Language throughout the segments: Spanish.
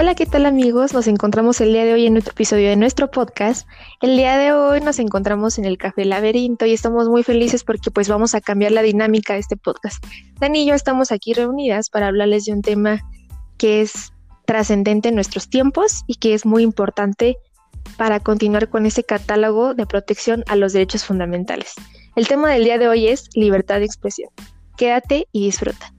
Hola, ¿qué tal amigos? Nos encontramos el día de hoy en otro episodio de nuestro podcast. El día de hoy nos encontramos en el Café Laberinto y estamos muy felices porque pues vamos a cambiar la dinámica de este podcast. Dani y yo estamos aquí reunidas para hablarles de un tema que es trascendente en nuestros tiempos y que es muy importante para continuar con ese catálogo de protección a los derechos fundamentales. El tema del día de hoy es libertad de expresión. Quédate y disfruta.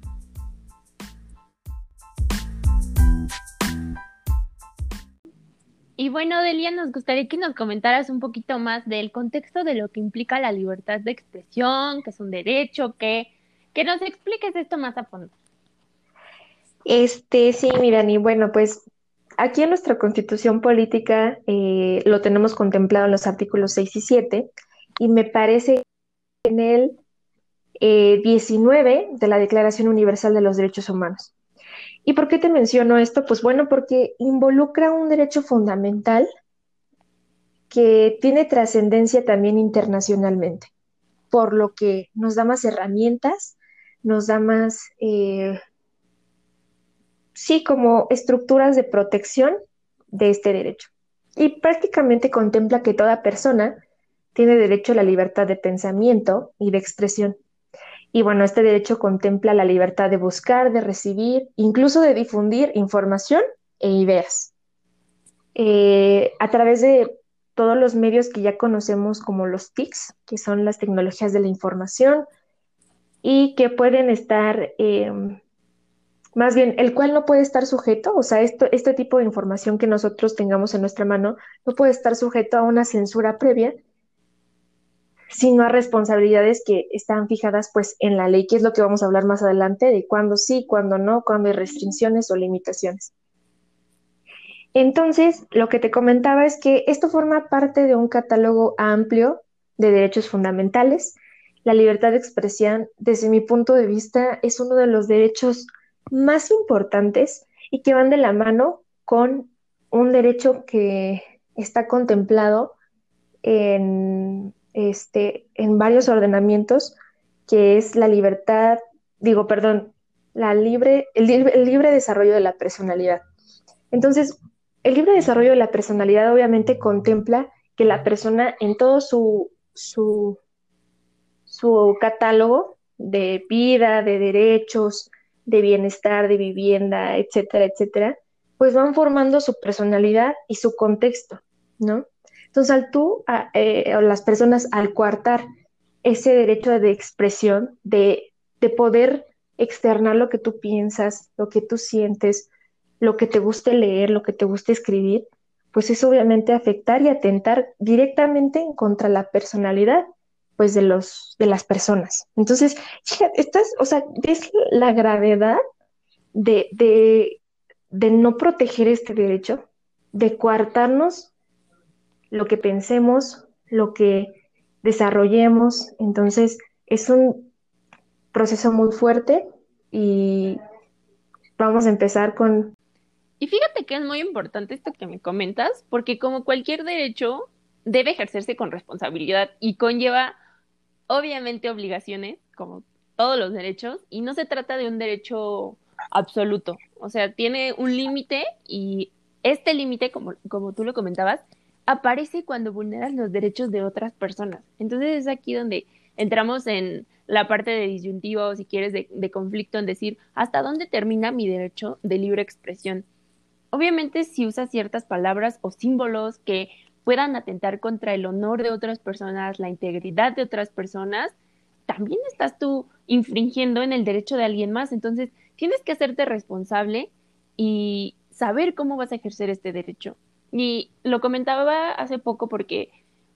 Y bueno, Delia, nos gustaría que nos comentaras un poquito más del contexto de lo que implica la libertad de expresión, que es un derecho, que, que nos expliques esto más a fondo. Este, sí, Mirani, bueno, pues aquí en nuestra constitución política eh, lo tenemos contemplado en los artículos 6 y 7, y me parece en el 19 eh, de la Declaración Universal de los Derechos Humanos. ¿Y por qué te menciono esto? Pues bueno, porque involucra un derecho fundamental que tiene trascendencia también internacionalmente, por lo que nos da más herramientas, nos da más, eh, sí, como estructuras de protección de este derecho. Y prácticamente contempla que toda persona tiene derecho a la libertad de pensamiento y de expresión y bueno, este derecho contempla la libertad de buscar, de recibir, incluso de difundir información e ideas. Eh, a través de todos los medios que ya conocemos como los TICs, que son las tecnologías de la información, y que pueden estar, em, más bien, el cual no puede estar sujeto, o sea, esto, este tipo de información que nosotros tengamos en nuestra mano no puede estar sujeto a una censura previa, sino a responsabilidades que están fijadas pues en la ley, que es lo que vamos a hablar más adelante de cuándo sí, cuándo no, cuándo hay restricciones o limitaciones. Entonces, lo que te comentaba es que esto forma parte de un catálogo amplio de derechos fundamentales. La libertad de expresión, desde mi punto de vista, es uno de los derechos más importantes y que van de la mano con un derecho que está contemplado en este, en varios ordenamientos, que es la libertad, digo, perdón, la libre, el, libre, desarrollo de la personalidad. Entonces, el libre desarrollo de la personalidad obviamente contempla que la persona en todo su, su, su catálogo de vida, de derechos, de bienestar, de vivienda, etcétera, etcétera, pues van formando su personalidad y su contexto, ¿no? Entonces, al tú, eh, las personas, al coartar ese derecho de expresión, de, de poder externar lo que tú piensas, lo que tú sientes, lo que te guste leer, lo que te guste escribir, pues es obviamente afectar y atentar directamente contra la personalidad pues de los de las personas. Entonces, fíjate, estás, o sea, es la gravedad de, de, de no proteger este derecho, de coartarnos lo que pensemos, lo que desarrollemos. Entonces, es un proceso muy fuerte y vamos a empezar con... Y fíjate que es muy importante esto que me comentas, porque como cualquier derecho, debe ejercerse con responsabilidad y conlleva, obviamente, obligaciones, como todos los derechos, y no se trata de un derecho absoluto. O sea, tiene un límite y este límite, como, como tú lo comentabas, aparece cuando vulneras los derechos de otras personas. Entonces es aquí donde entramos en la parte de disyuntivo, si quieres, de, conflicto, en decir, ¿hasta dónde termina mi derecho de libre expresión? Obviamente si usas ciertas palabras o símbolos que puedan atentar contra el honor de otras personas, la integridad de otras personas, también estás tú infringiendo en el derecho de alguien más. Entonces, tienes que hacerte responsable y saber cómo vas a ejercer este derecho. Y lo comentaba hace poco porque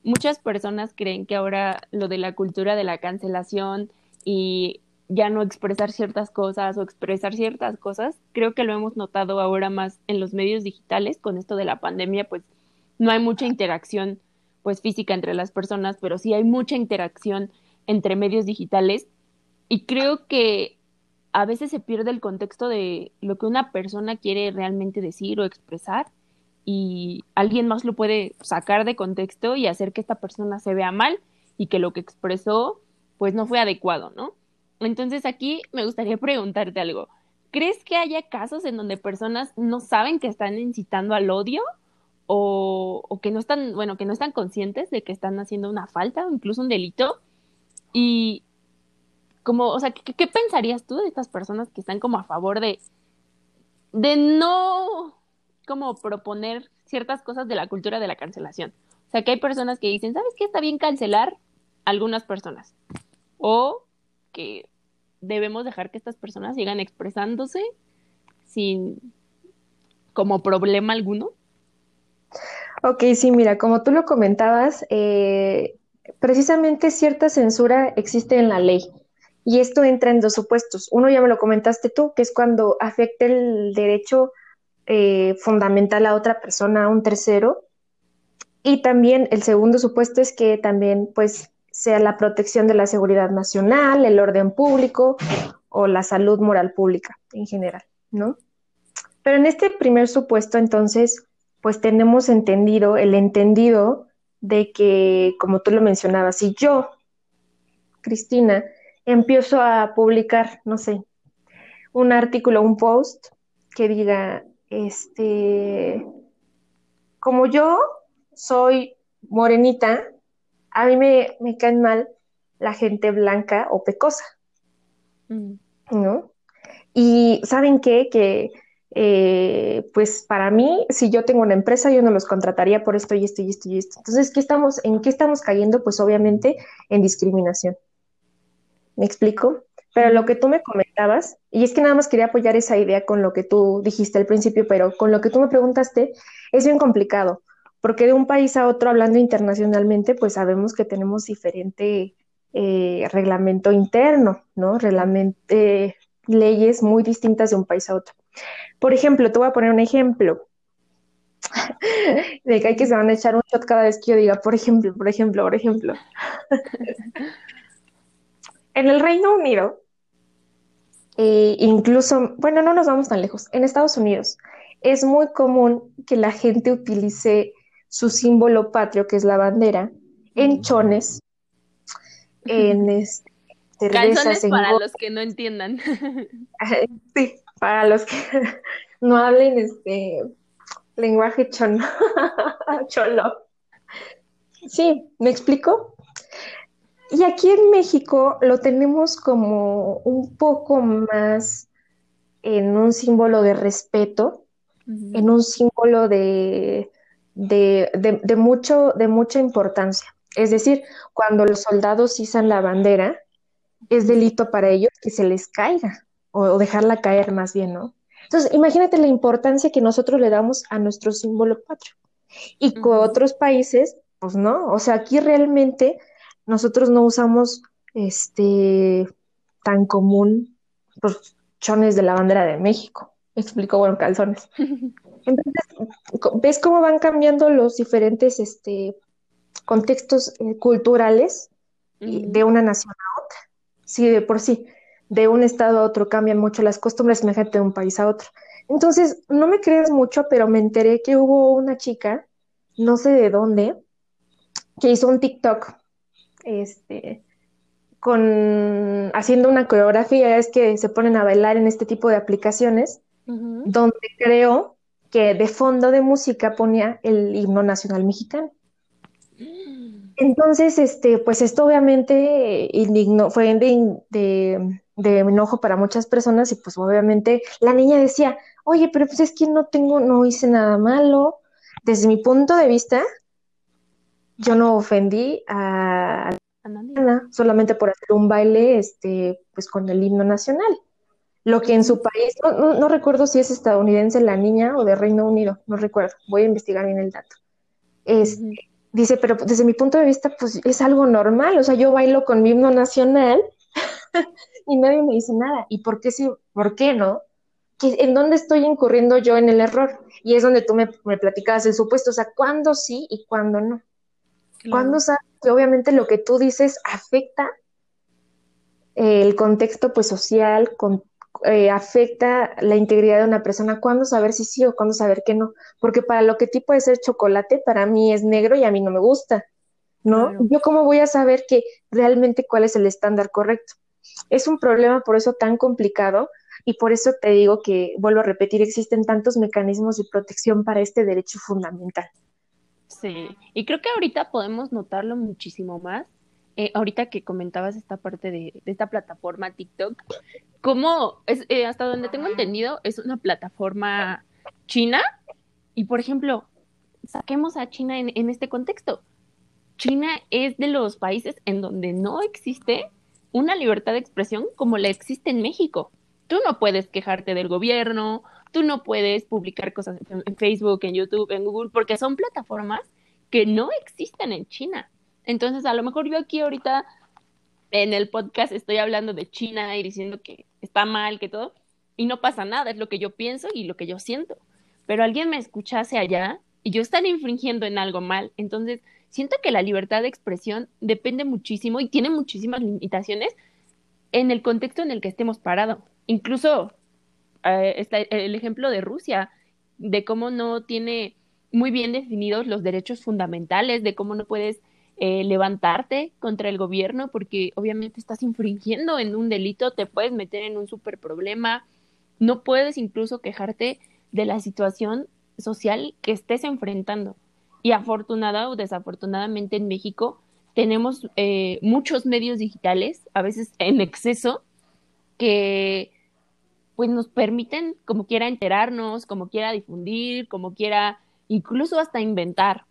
muchas personas creen que ahora lo de la cultura de la cancelación y ya no expresar ciertas cosas o expresar ciertas cosas, creo que lo hemos notado ahora más en los medios digitales. Con esto de la pandemia, pues no hay mucha interacción pues física entre las personas, pero sí hay mucha interacción entre medios digitales. Y creo que a veces se pierde el contexto de lo que una persona quiere realmente decir o expresar y alguien más lo puede sacar de contexto y hacer que esta persona se vea mal y que lo que expresó pues no fue adecuado, ¿no? Entonces aquí me gustaría preguntarte algo. ¿crees que haya casos en donde personas no saben que están incitando al odio o, o, que no están, bueno, que no están conscientes de que están haciendo una falta o incluso un delito? Y como, o sea, ¿qué, pensarías tú de estas personas que están como a favor de, de no como proponer ciertas cosas de la cultura de la cancelación? O sea, que hay personas que dicen, ¿sabes qué? Está bien cancelar algunas personas. O que debemos dejar que estas personas sigan expresándose sin como problema alguno. Ok, sí, mira, como tú lo comentabas, eh, precisamente cierta censura existe en la ley. Y esto entra en dos supuestos. Uno ya me lo comentaste tú, que es cuando afecta el derecho eh, fundamental a otra persona, a un tercero. Y también el segundo supuesto es que también, pues, sea la protección de la seguridad nacional, el orden público o la salud moral pública en general, ¿no? Pero en este primer supuesto, entonces, pues tenemos entendido, el entendido de que, como tú lo mencionabas, si yo, Cristina, empiezo a publicar, no sé, un artículo, un post que diga, este, como yo soy morenita, a mí me, me caen mal la gente blanca o pecosa, mm. ¿no? Y ¿saben qué? Que eh, pues para mí, si yo tengo una empresa, yo no los contrataría por esto y esto y esto y esto. Entonces, ¿qué estamos, ¿en qué estamos cayendo? Pues obviamente en discriminación. ¿Me explico? Pero lo que tú me comentabas, y es que nada más quería apoyar esa idea con lo que tú dijiste al principio, pero con lo que tú me preguntaste, es bien complicado, porque de un país a otro, hablando internacionalmente, pues sabemos que tenemos diferente eh, reglamento interno, ¿no? Reglamento, leyes muy distintas de un país a otro. Por ejemplo, te voy a poner un ejemplo de que hay que se van a echar un shot cada vez que yo diga, por ejemplo, por ejemplo, por ejemplo. En el Reino Unido, e incluso, bueno, no nos vamos tan lejos, en Estados Unidos es muy común que la gente utilice su símbolo patrio, que es la bandera, en chones, en este, cervezas, para los que no entiendan. sí, para los que no hablen este lenguaje chono, cholo. Sí, ¿me explico? Y aquí en México lo tenemos como un poco más en un símbolo de respeto, en un símbolo de, de, mucho, de mucha importancia. Es decir, cuando los soldados izan la bandera, es delito para ellos que se les caiga o, dejarla caer más bien, ¿no? Entonces, imagínate la importancia que nosotros le damos a nuestro símbolo patrio. Y con otros países, pues no, o sea, aquí realmente nosotros no usamos este tan común pues, chones de la bandera de México. Explico, bueno, calzones. Entonces, ¿ves cómo van cambiando los diferentes este, contextos eh, culturales de una nación a otra? Sí, de por sí, de un estado a otro cambian mucho las costumbres, imagínate de un país a otro. Entonces, no me creas mucho, pero me enteré que hubo una chica, no sé de dónde, que hizo un TikTok este, con, haciendo una coreografía, es que se ponen a bailar en este tipo de aplicaciones, donde creo que de fondo de música ponía el himno nacional mexicano. Entonces, este, pues esto obviamente indignó, fue de, de, enojo para muchas personas y pues obviamente la niña decía, oye, pero pues es que no tengo, no hice nada malo. Desde mi punto de vista, yo no ofendí a, Ana solamente por hacer un baile este, pues con el himno nacional. Lo que en su país, no, recuerdo si es estadounidense la niña o de Reino Unido, no recuerdo, voy a investigar bien el dato. Este, dice, pero desde mi punto de vista, pues es algo normal, o sea, yo bailo con mi himno nacional y nadie me dice nada. ¿Y por qué sí? ¿Por qué no? ¿En dónde estoy incurriendo yo en el error? Y es donde tú me, me platicabas el supuesto, o sea, ¿cuándo sí y cuándo no? ¿Cuándo sabes que obviamente lo que tú dices afecta el contexto pues social, eh, afecta la integridad de una persona? ¿Cuándo saber si sí o cuándo saber que no? Porque para lo que tipo puede ser chocolate, para mí es negro y a mí no me gusta, ¿no? Yo cómo voy a saber que realmente cuál es el estándar correcto. Es un problema por eso tan complicado, y por eso te digo que, vuelvo a repetir, existen tantos mecanismos de protección para este derecho fundamental. Sí, y creo que ahorita podemos notarlo muchísimo más. Eh, ahorita que comentabas esta parte de, esta plataforma TikTok, como eh, hasta donde tengo entendido, es una plataforma china. Y por ejemplo, saquemos a China en este contexto. China es de los países en donde no existe una libertad de expresión como la existe en México. Tú no puedes quejarte del gobierno, tú no puedes publicar cosas en Facebook, en YouTube, en Google, porque son plataformas que no existen en China. Entonces, a lo mejor yo aquí ahorita en el podcast estoy hablando de China y diciendo que está mal, que todo, y no pasa nada, es lo que yo pienso y lo que yo siento. Pero alguien me escuchase allá y yo estaré infringiendo en algo mal. Entonces, siento que la libertad de expresión depende muchísimo y tiene muchísimas limitaciones en el contexto en el que estemos parados. Incluso eh, está el ejemplo de Rusia, de cómo no tiene muy bien definidos los derechos fundamentales, de cómo no puedes eh, levantarte contra el gobierno porque obviamente estás infringiendo en un delito, te puedes meter en un super problema, no puedes incluso quejarte de la situación social que estés enfrentando. Y afortunada o desafortunadamente en México tenemos eh, muchos medios digitales, a veces en exceso, que pues nos permiten como quiera enterarnos, como quiera difundir, como quiera incluso hasta inventar.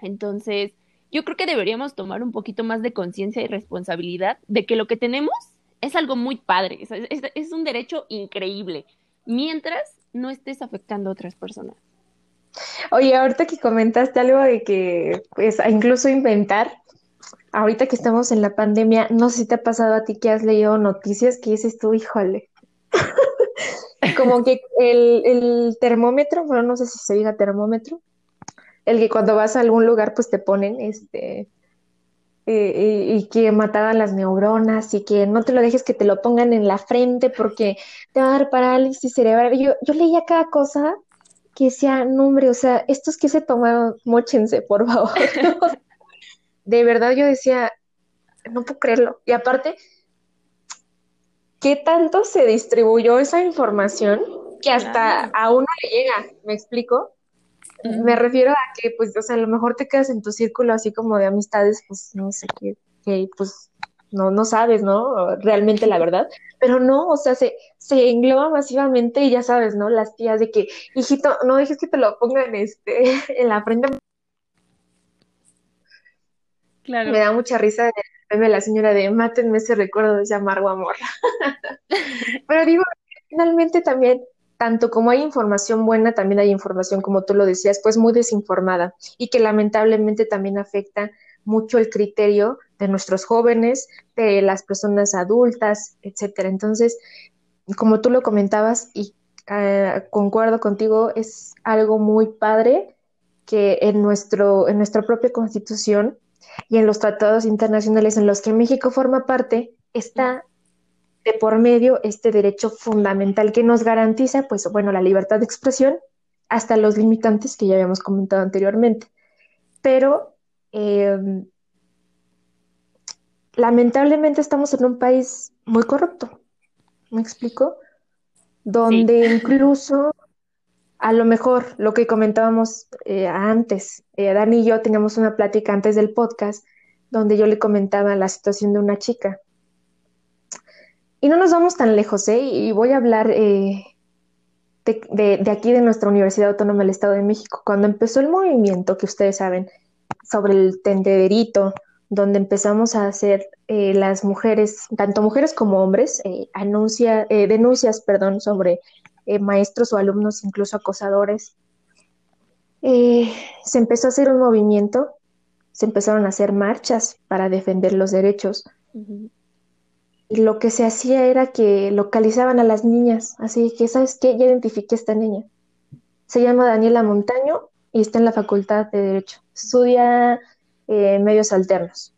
Entonces, yo creo que deberíamos tomar un poquito más de conciencia y responsabilidad de que lo que tenemos es algo muy padre, es, un derecho increíble, mientras no estés afectando a otras personas. Oye, ahorita que comentaste algo de que, pues, incluso inventar, ahorita que estamos en la pandemia, no sé si te ha pasado a ti que has leído noticias que dices tú, híjole, como que el, termómetro, bueno, no sé si se diga termómetro, el que cuando vas a algún lugar pues te ponen, este, eh, y, que mataban las neuronas y que no te lo dejes que te lo pongan en la frente porque te va a dar parálisis cerebral. Yo, yo leía cada cosa que decía, no hombre, o sea, estos que se tomaron, mochense, por favor. de verdad yo decía, no puedo creerlo. Y aparte, ¿qué tanto se distribuyó esa información que hasta a uno le llega? ¿Me explico? Me refiero a que, pues, o sea, a lo mejor te quedas en tu círculo así como de amistades, pues, no sé qué, que, pues, no, no sabes, ¿no? Realmente la verdad. Pero no, o sea, se, se engloba masivamente y ya sabes, ¿no? Las tías de que, hijito, no dejes que te lo pongan este, en la frente. Me da mucha risa de la señora de mátenme ese recuerdo de ese amargo amor. Pero digo, finalmente también, tanto como hay información buena, también hay información, como tú lo decías, pues muy desinformada y que lamentablemente también afecta mucho el criterio de nuestros jóvenes, de las personas adultas, etcétera. Entonces, como tú lo comentabas y uh, concuerdo contigo, es algo muy padre que en nuestro en nuestra propia Constitución y en los tratados internacionales en los que México forma parte, está de por medio este derecho fundamental que nos garantiza, pues, bueno, la libertad de expresión hasta los limitantes que ya habíamos comentado anteriormente. Pero em, lamentablemente estamos en un país muy corrupto, ¿me explico? Donde incluso a lo mejor lo que comentábamos eh, antes, eh, Dani y yo teníamos una plática antes del podcast donde yo le comentaba la situación de una chica. Y no nos vamos tan lejos, ¿eh? Y voy a hablar eh, de, aquí, de nuestra Universidad Autónoma del Estado de México. Cuando empezó el movimiento, que ustedes saben, sobre el tendederito, donde empezamos a hacer eh, las mujeres, tanto mujeres como hombres, denuncias, perdón, sobre eh, maestros o alumnos, incluso acosadores. Eh, se empezó a hacer un movimiento, se empezaron a hacer marchas para defender los derechos. Y lo que se hacía era que localizaban a las niñas, así que, ¿sabes qué? Ya identifiqué a esta niña. Se llama Daniela Montaño y está en la Facultad de Derecho. Estudia eh, medios alternos.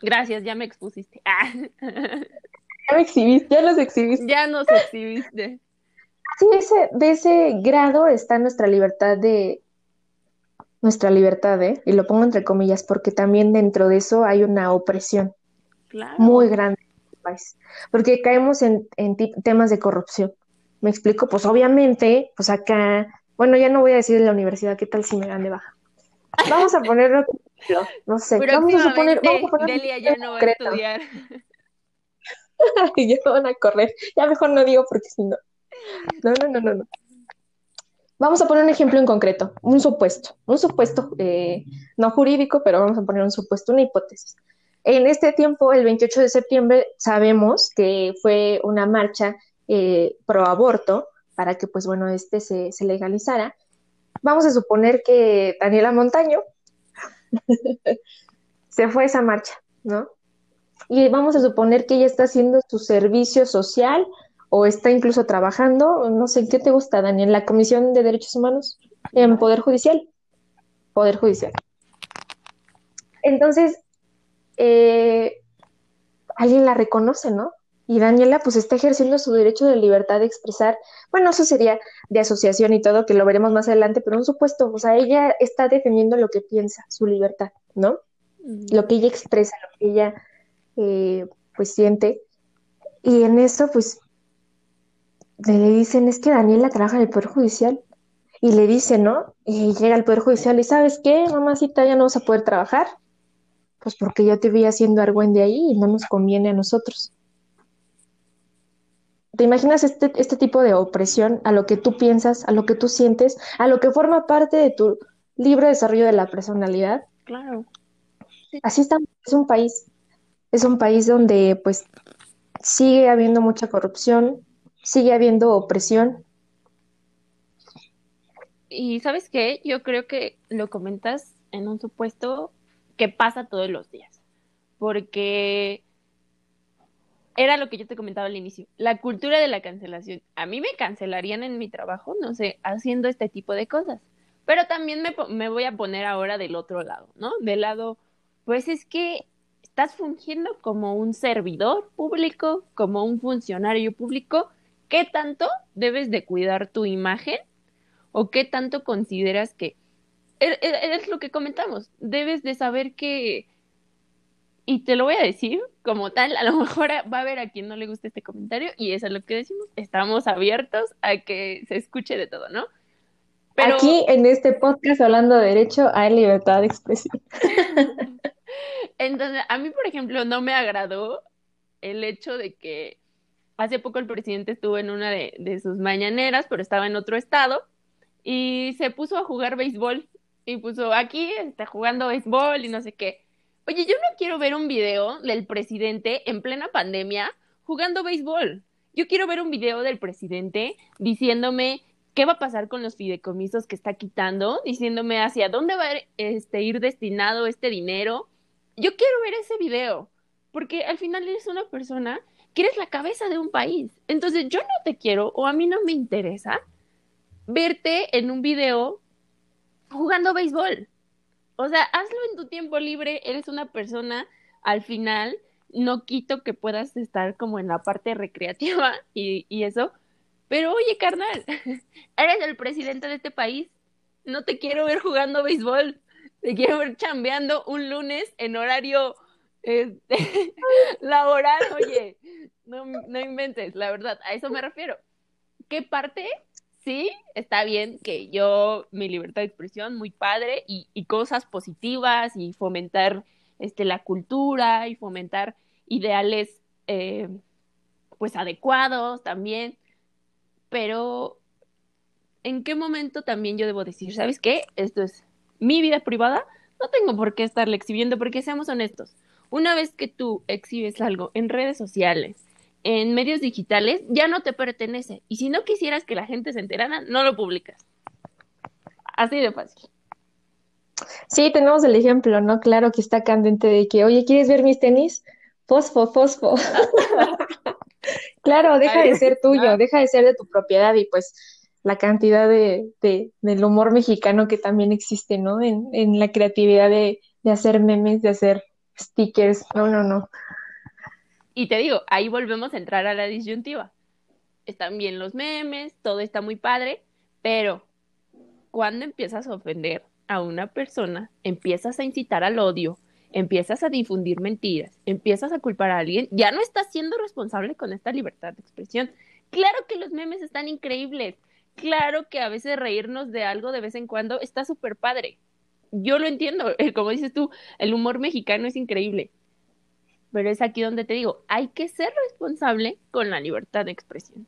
Gracias, ya me expusiste. Ya me exhibiste, ya los exhibiste. Ya nos exhibiste. Sí, ese, de ese grado está nuestra libertad de, nuestra libertad, ¿eh? Y lo pongo entre comillas, porque también dentro de eso hay una opresión muy grande. país, porque caemos en, temas de corrupción. ¿Me explico? Pues obviamente, pues acá, bueno, ya no voy a decir de la universidad, ¿qué tal si me dan de baja? Vamos a ponerlo, no sé, vamos a suponer, vamos a poner Delia ya no va a estudiar. ya van a correr, ya mejor no digo porque si no. No, no, no, no, no. Vamos a poner un ejemplo en concreto, un supuesto, un supuesto eh, no jurídico, pero vamos a poner un supuesto, una hipótesis. En este tiempo, el 28 de septiembre, sabemos que fue una marcha eh, pro aborto para que, pues bueno, este se, se legalizara. Vamos a suponer que Daniela Montaño se fue a esa marcha, ¿no? Y vamos a suponer que ella está haciendo su servicio social o está incluso trabajando, no sé, ¿qué te gusta, Daniel? La Comisión de Derechos Humanos en Poder Judicial. Poder Judicial. Entonces, eh, alguien la reconoce, ¿no? Y Daniela pues está ejerciendo su derecho de libertad de expresar, bueno, eso sería de asociación y todo, que lo veremos más adelante, pero un supuesto, o sea, ella está defendiendo lo que piensa, su libertad, ¿no? Lo que ella expresa, lo que ella eh, pues siente. Y en eso pues le dicen, es que Daniela trabaja en el Poder Judicial. Y le dice, ¿no? Y llega al Poder Judicial y ¿sabes qué, mamacita? Ya no vas a poder trabajar. Pues porque yo te vi haciendo argüende ahí y no nos conviene a nosotros. ¿Te imaginas este, este tipo de opresión a lo que tú piensas, a lo que tú sientes, a lo que forma parte de tu libre desarrollo de la personalidad? Claro. Así estamos, es un país, es un país donde pues sigue habiendo mucha corrupción, sigue habiendo opresión. Y sabes qué, yo creo que lo comentas en un supuesto que pasa todos los días, porque era lo que yo te comentaba al inicio, la cultura de la cancelación. A mí me cancelarían en mi trabajo, no sé, haciendo este tipo de cosas, pero también me, me voy a poner ahora del otro lado, ¿no? Del lado, pues es que estás fungiendo como un servidor público, como un funcionario público, ¿qué tanto debes de cuidar tu imagen o qué tanto consideras que e, e, es, lo que comentamos, debes de saber que y te lo voy a decir como tal, a lo mejor va a haber a quien no le guste este comentario y eso es lo que decimos, estamos abiertos a que se escuche de todo, ¿no? Pero... Aquí en este podcast hablando de derecho hay libertad de expresión. Entonces, a mí, por ejemplo, no me agradó el hecho de que hace poco el presidente estuvo en una de, sus mañaneras, pero estaba en otro estado, y se puso a jugar béisbol. Y puso aquí, está jugando béisbol y no sé qué. Oye, yo no quiero ver un video del presidente en plena pandemia jugando béisbol. Yo quiero ver un video del presidente diciéndome qué va a pasar con los fideicomisos que está quitando, diciéndome hacia dónde va a este, ir destinado este dinero. Yo quiero ver ese video, porque al final eres una persona que eres la cabeza de un país. Entonces yo no te quiero o a mí no me interesa verte en un video jugando béisbol. O sea, hazlo en tu tiempo libre, eres una persona al final, no quito que puedas estar como en la parte recreativa y, y eso, pero oye, carnal, eres el presidente de este país, no te quiero ver jugando béisbol, te quiero ver chambeando un lunes en horario este, laboral, oye, no, no inventes, la verdad, a eso me refiero. ¿Qué parte? Sí, está bien que yo, mi libertad de expresión, muy padre, y, y cosas positivas, y fomentar este, la cultura, y fomentar ideales, eh, pues, adecuados también, pero ¿en qué momento también yo debo decir, ¿sabes qué? Esto es mi vida privada, no tengo por qué estarle exhibiendo, porque seamos honestos, una vez que tú exhibes algo en redes sociales, en medios digitales, ya no te pertenece. Y si no quisieras que la gente se enterara, no lo publicas. Así de fácil. Sí, tenemos el ejemplo, ¿no? Claro que está candente de que, oye, ¿quieres ver mis tenis? Fosfo, fosfo. claro, deja de ser tuyo, deja de ser de tu propiedad y pues la cantidad de, de, del humor mexicano que también existe, ¿no? En, en la creatividad de, de hacer memes, de hacer stickers, no, no, no. Y te digo, ahí volvemos a entrar a la disyuntiva. Están bien los memes, todo está muy padre, pero cuando empiezas a ofender a una persona, empiezas a incitar al odio, empiezas a difundir mentiras, empiezas a culpar a alguien, ya no estás siendo responsable con esta libertad de expresión. Claro que los memes están increíbles, claro que a veces reírnos de algo de vez en cuando está súper padre. Yo lo entiendo, como dices tú, el humor mexicano es increíble. Pero es aquí donde te digo, hay que ser responsable con la libertad de expresión.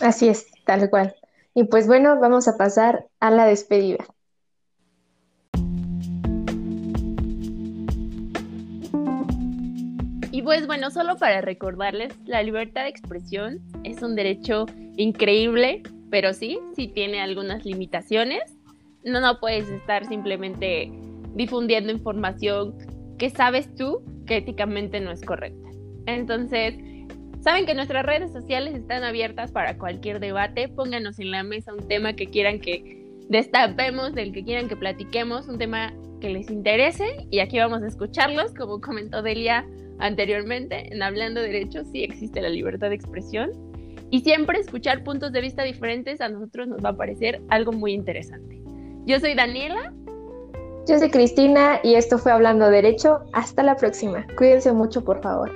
Así es, tal cual. Y pues bueno, vamos a pasar a la despedida. Pues bueno, solo para recordarles, la libertad de expresión es un derecho increíble, pero sí, sí tiene algunas limitaciones. No, no puedes estar simplemente difundiendo información que sabes tú que éticamente no es correcta. Entonces, saben que nuestras redes sociales están abiertas para cualquier debate. Pónganos en la mesa un tema que quieran que destapemos, del que quieran que platiquemos, un tema que les interese y aquí vamos a escucharlos, como comentó Delia anteriormente, en Hablando de Derechos sí existe la libertad de expresión y siempre escuchar puntos de vista diferentes a nosotros nos va a parecer algo muy interesante. Yo soy Daniela. Yo soy Cristina y esto fue Hablando Derecho. Hasta la próxima. Cuídense mucho, por favor.